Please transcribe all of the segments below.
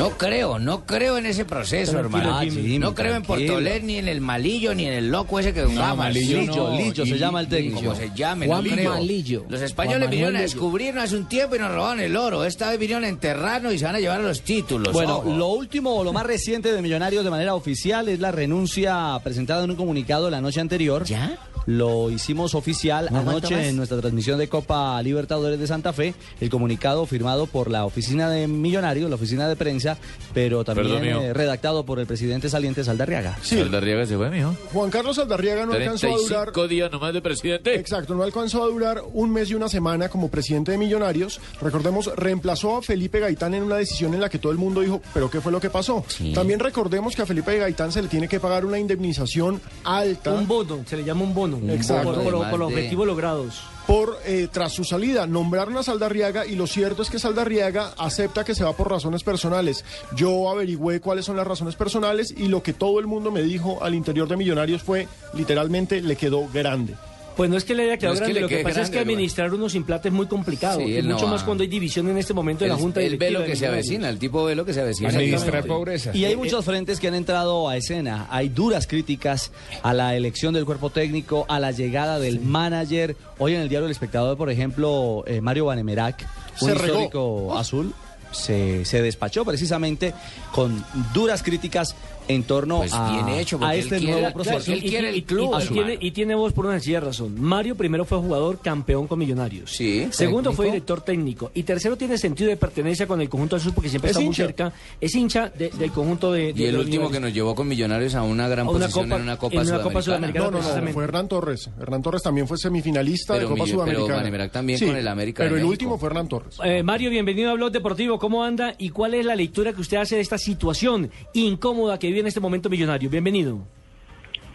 No creo, no creo en ese proceso, hermano. Jimmy, no creo en. Portolet, ni en el malillo, ni en el loco ese que jugaba. Malillo Lillo, no, Lillo se llama el técnico. Como se llame, Juan no creo. Malillo. Los españoles vinieron a descubrirnos hace un tiempo y nos robaron el oro. Esta vez vinieron a enterrarnos y se van a llevar los títulos. Bueno, ojo. lo último o lo más reciente de Millonarios de manera oficial es la renuncia presentada en un comunicado la noche anterior. ¿Ya? Lo hicimos oficial ¿No aguanta anoche más? en nuestra transmisión de Copa Libertadores de Santa Fe. El comunicado firmado por la oficina de Millonarios, la oficina de prensa, pero también eh, redactado por el presidente saliente Saldarriaga. Saldarriaga se fue, mijo. Juan Carlos Aldarriaga no alcanzó a durar. 35 días nomás de presidente. Exacto, no alcanzó a durar un mes y una semana como presidente de Millonarios. Recordemos, reemplazó a Felipe Gaitán en una decisión en la que todo el mundo dijo, pero ¿qué fue lo que pasó? También recordemos que a Felipe Gaitán se le tiene que pagar una indemnización alta Un bono, se le llama un bono. Exacto. Por, por- de- objetivos logrados. por eh, tras su salida. Nombraron a Saldarriaga y lo cierto es que Saldarriaga acepta que se va por razones personales. Yo averigüé cuáles son las razones personales y lo que todo el mundo me dijo al interior de Millonarios fue literalmente le quedó grande. Pues no es que le haya quedado No es que grande, le lo que pasa es que administrar unos implantes es muy complicado. Sí, y no mucho más cuando hay división en este momento de la Junta él ve Directiva lo de que se avecina, el tipo ve lo que se avecina. Administrar pobreza. Y hay muchos frentes que han entrado a escena. Hay duras críticas a la elección del cuerpo técnico, a la llegada del manager. Hoy en el diario El Espectador, por ejemplo, eh, Mario Banemerac, un Se regó. histórico azul, se, se despachó precisamente con duras críticas en torno Pues a, bien hecho, a él este quiere- nuevo claro, proceso. él quiere el club, y, hermano. tiene, y tiene voz por una sencilla razón. Mario primero fue jugador campeón con Millonarios. Sí, Segundo fue director técnico. Y tercero tiene sentido de pertenencia con el conjunto azul porque siempre Es está muy cerca. Es hincha de- del conjunto de, de Y el último que nos llevó con Millonarios a una gran A una posición copa- en una Copa en una Copa Sudamericana. Sudamericana. No, no, no, fue Hernán Torres. Hernán Torres también fue semifinalista Pero de Copa Millo- pero Sudamericana. Banemerac también con el América Pero el último fue Hernán Torres. Eh, Mario, bienvenido a Blog Deportivo. ¿Cómo anda y cuál es la lectura que usted hace de esta situación incómoda que vive en este momento Millonario? Bienvenido.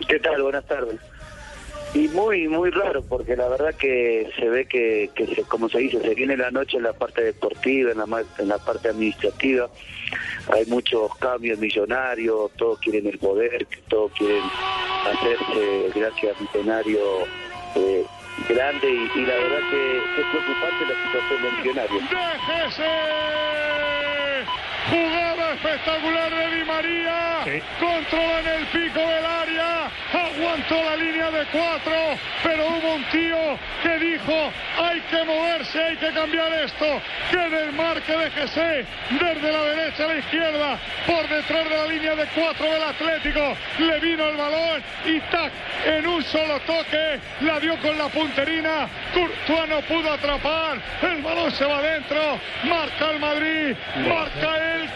¿Qué tal? Buenas tardes. Y muy, muy raro, porque la verdad que se ve que, que se- como se dice, se viene la noche en la parte deportiva, en la, ma- en la parte administrativa. Hay muchos cambios millonarios, todos quieren el poder, todos quieren hacerse, gracias a Millonario, eh, grande. Y, y la verdad que, es preocupante la situación del millonario. Jugada espectacular de Di María. Controla en el pico del área. Aguantó la línea de cuatro. Pero hubo un tío que dijo: hay que moverse, hay que cambiar esto. Que desmarque de Jesse desde la derecha a la izquierda. Por detrás de la línea de cuatro del Atlético. Le vino el balón y tac. En un solo toque la dio con la punterina. Courtois no pudo atrapar. El balón se va adentro. Marca el Madrid. Marca el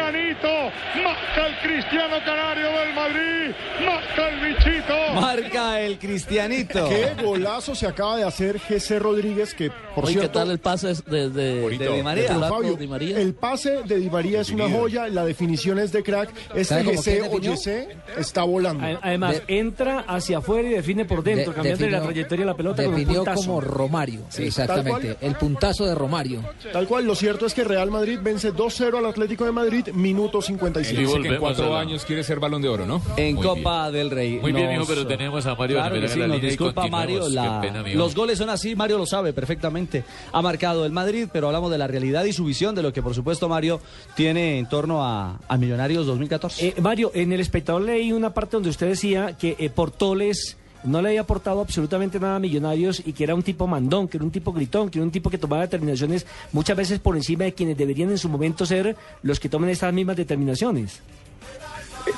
Cristianito. Marca el Cristiano Canario del Madrid. Marca el bichito. Marca el Cristianito. Qué golazo se acaba de hacer GC Rodríguez, que por Oye, ¿qué cierto... tal el pase de, de, de Di María? Pero, Flaco Fabio, Di María? el pase de Di María es una joya, la definición es de crack. Este ¿Sabe cómo GC o definió? GC está volando. Además, entra hacia afuera y define por dentro, De- cambiando la definió- trayectoria de la pelota con un Definió como Romario, Sí, exactamente. El puntazo de Romario. Tal cual, lo cierto es que Real Madrid vence 2-0 al Atlético de Madrid, minuto 56. Y Dice que en cuatro años quiere ser balón de oro, ¿no? En Muy Copa del Rey. Muy bien, hijo, pero tenemos a Mario Claro que sí, la nos disculpa Mario. la- pena, los goles son así, Mario lo sabe perfectamente. Ha marcado el Madrid, pero hablamos de la realidad y su visión de lo que, por supuesto, Mario tiene en torno a, a Millonarios 2014. Eh, Mario, en el espectador leí una parte donde usted decía que eh, Portoles no le había aportado absolutamente nada a Millonarios y que era un tipo mandón, que era un tipo gritón, que era un tipo que tomaba determinaciones muchas veces por encima de quienes deberían en su momento ser los que tomen estas mismas determinaciones.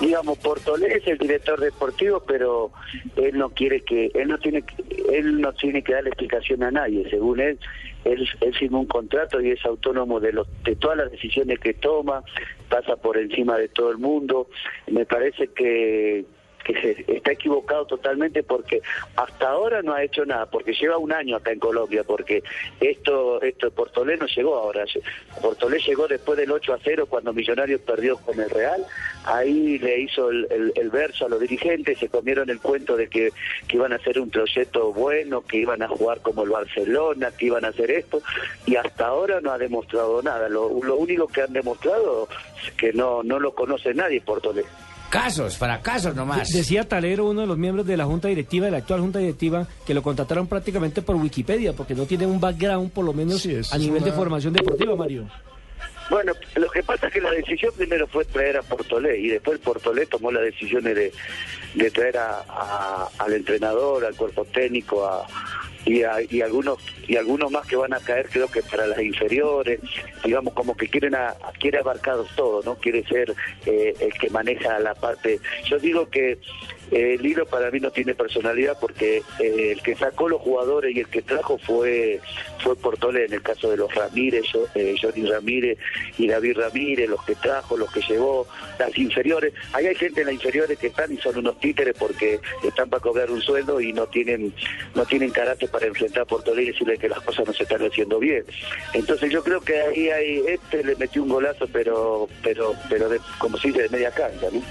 Digamos, Portolé es el director deportivo, pero él no quiere que, él no tiene, él no tiene que darle explicación a nadie. Según él, él, él firmó un contrato y es autónomo de los, de todas las decisiones que toma, pasa por encima de todo el mundo. Me parece que que está equivocado totalmente porque hasta ahora no ha hecho nada, porque lleva un año acá en Colombia, porque esto, esto Portolé no llegó ahora, Portolé llegó después del 8 a 0 cuando Millonarios perdió con el Real, ahí le hizo el verso a los dirigentes, se comieron el cuento de que, que iban a hacer un proyecto bueno, que iban a jugar como el Barcelona, que iban a hacer esto, y hasta ahora no ha demostrado nada, lo, lo único que han demostrado es que no, no lo conoce nadie Portolé. Casos, fracasos nomás. De- Decía Talero, uno de los miembros de la Junta Directiva, de la actual Junta Directiva, que lo contrataron prácticamente por Wikipedia, porque no tiene un background, por lo menos, Sí, a nivel de formación deportiva, Mario. Bueno, lo que pasa es que la decisión primero fue traer a Portolé y después Portolé tomó las decisiones de, de traer a, a- al entrenador, al cuerpo técnico a, y, a- y algunos y algunos más que van a caer creo que para las inferiores, digamos como que quieren a, quiere abarcar todo, ¿no? Quiere ser eh, el que maneja la parte. Yo digo que eh, el hilo para mí no tiene personalidad porque eh, el que sacó los jugadores y el que trajo fue fue Portolé en el caso de los Ramírez, yo- eh, Johnny Ramírez y David Ramírez, los que trajo, los que llevó, las inferiores. Ahí hay gente en las inferiores que están y son unos títeres porque están para cobrar un sueldo y no tienen no tienen carácter para enfrentar a Portolé y decirle que las cosas no se están haciendo bien. Entonces yo creo que ahí hay este le metió un golazo, pero pero pero de, como dice de media cancha, ¿no?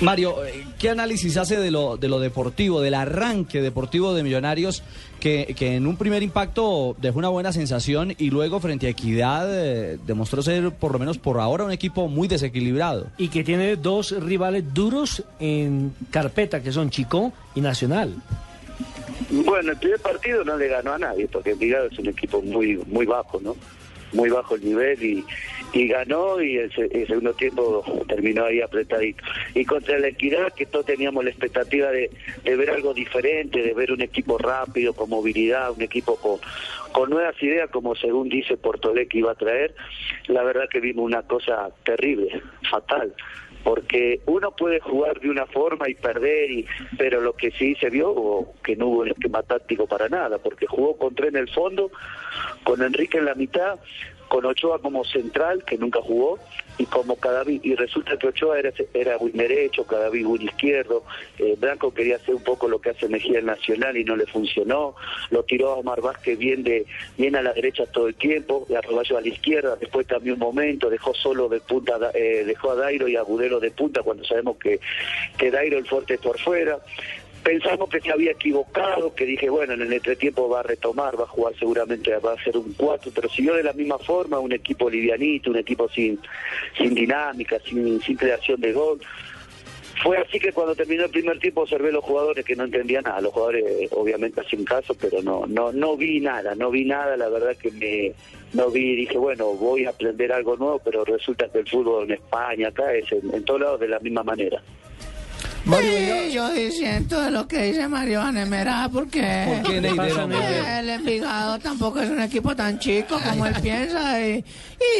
Mario, eh, ¿qué análisis hace de lo, de lo deportivo, del arranque deportivo de Millonarios, que, que en un primer impacto dejó una buena sensación y luego frente a Equidad eh, demostró ser, por lo menos por ahora, un equipo muy desequilibrado? Y que tiene dos rivales duros en carpeta, que son Chico y Nacional. Bueno, el primer partido no le ganó a nadie, porque Envigado es un equipo muy muy bajo, ¿no? Muy bajo el nivel y, y ganó y el, se- el segundo tiempo terminó ahí apretadito. Y contra la Equidad, que todos teníamos la expectativa de, de ver algo diferente, de ver un equipo rápido, con movilidad, un equipo con, con nuevas ideas, como según dice Portolé que iba a traer, la verdad que vimos una cosa terrible, fatal porque uno puede jugar de una forma y perder, y, pero lo que sí se vio que no hubo un esquema táctico para nada, porque jugó con tres en el fondo, con Enrique en la mitad, con Ochoa como central, que nunca jugó, y como Cadaví, y resulta que Ochoa era, era win derecho, Cadaví win izquierdo, eh, Blanco quería hacer un poco lo que hace Mejía en Nacional y no le funcionó, lo tiró a Omar Vázquez bien, de, bien a la derecha todo el tiempo, a Roballo a la izquierda, después cambió un momento, dejó solo de punta, eh, dejó a Dairo y a Agudelo de punta cuando sabemos que, que Dairo el fuerte es por fuera, pensamos que se había equivocado, que dije, bueno, en el entretiempo va a retomar, va a jugar seguramente, va a ser un 4, pero siguió de la misma forma, un equipo livianito, un equipo sin, sin dinámica, sin, creación de gol. Fue así que cuando terminó el primer tiempo observé los jugadores que no entendían nada, los jugadores eh, obviamente hacen caso, pero no, no, no vi nada, no vi nada, la verdad que me no vi, dije bueno voy a aprender algo nuevo, pero resulta que el fútbol en España, acá es en todos lados de la misma manera. Mario, Sí, yo diciendo lo que dice Mario Anemera, porque ¿Por qué, Neidero? el Envigado tampoco es un equipo tan chico como él piensa y,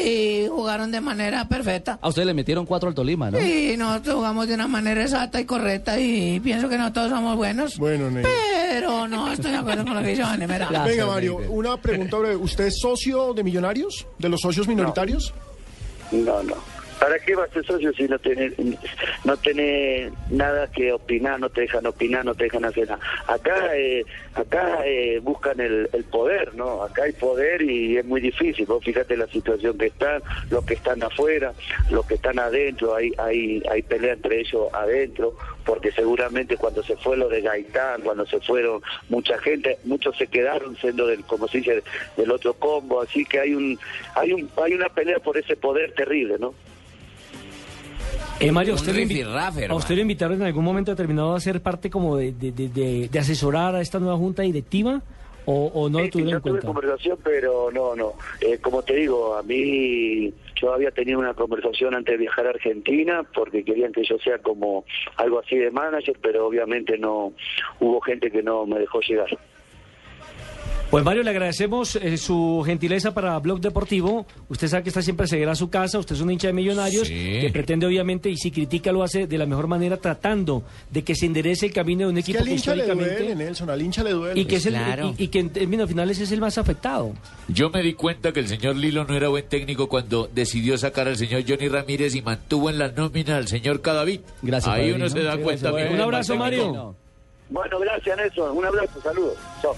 y jugaron de manera perfecta. A ustedes le metieron cuatro al Tolima, ¿no? Y nosotros jugamos de una manera exacta y correcta y pienso que no todos somos buenos. Bueno, Ney. Pero no estoy de acuerdo con lo que dice Anemera. Claro. Venga, Mario, una pregunta breve. ¿Usted es socio de Millonarios? ¿De los socios minoritarios? No, no. ¿Para qué vas a ser socio si no tenés, no tenés nada que opinar, no te dejan opinar, no te dejan hacer nada? Acá, eh, acá eh, buscan el, el poder, ¿no? Acá hay poder y es muy difícil. Vos fíjate la situación que están, los que están afuera, los que están adentro, hay, hay, hay pelea entre ellos adentro, porque seguramente cuando se fue lo de Gaitán, cuando se fueron mucha gente, muchos se quedaron siendo del, como se dice, del otro combo, así que hay un, hay un, hay una pelea por ese poder terrible, ¿no? Eh, Mario, ¿a Un usted, lo invi- rifirrafe, ¿a usted lo invitaron en algún momento determinado a ser parte como de, de, de- de- de asesorar a esta nueva junta directiva? ¿O, o no lo tuvieron en tuve cuenta? conversación, pero no, no. Eh, como te digo, a mí yo había tenido una conversación antes de viajar a Argentina porque querían que yo sea como algo así de manager, pero obviamente no hubo gente que no me dejó llegar. Pues Mario, le agradecemos eh, su gentileza para Blog Deportivo. Usted sabe que está siempre seguirá a su casa. Usted es un hincha de millonarios Sí. que pretende, obviamente, y si critica, lo hace de la mejor manera, tratando de que se enderece el camino de un Es que equipo al que le históricamente. duele, Nelson, al hincha le duele. y que, es el, Claro. y, y que en términos finales es el más afectado. Yo me di cuenta que el señor Lilo no era buen técnico cuando decidió sacar al señor Johnny Ramírez y mantuvo en la nómina al señor Cadavid. Gracias, Ahí uno se da Sí, cuenta. gracias, Un abrazo. Mario. Bueno, gracias Nelson, un abrazo, saludos. Chao.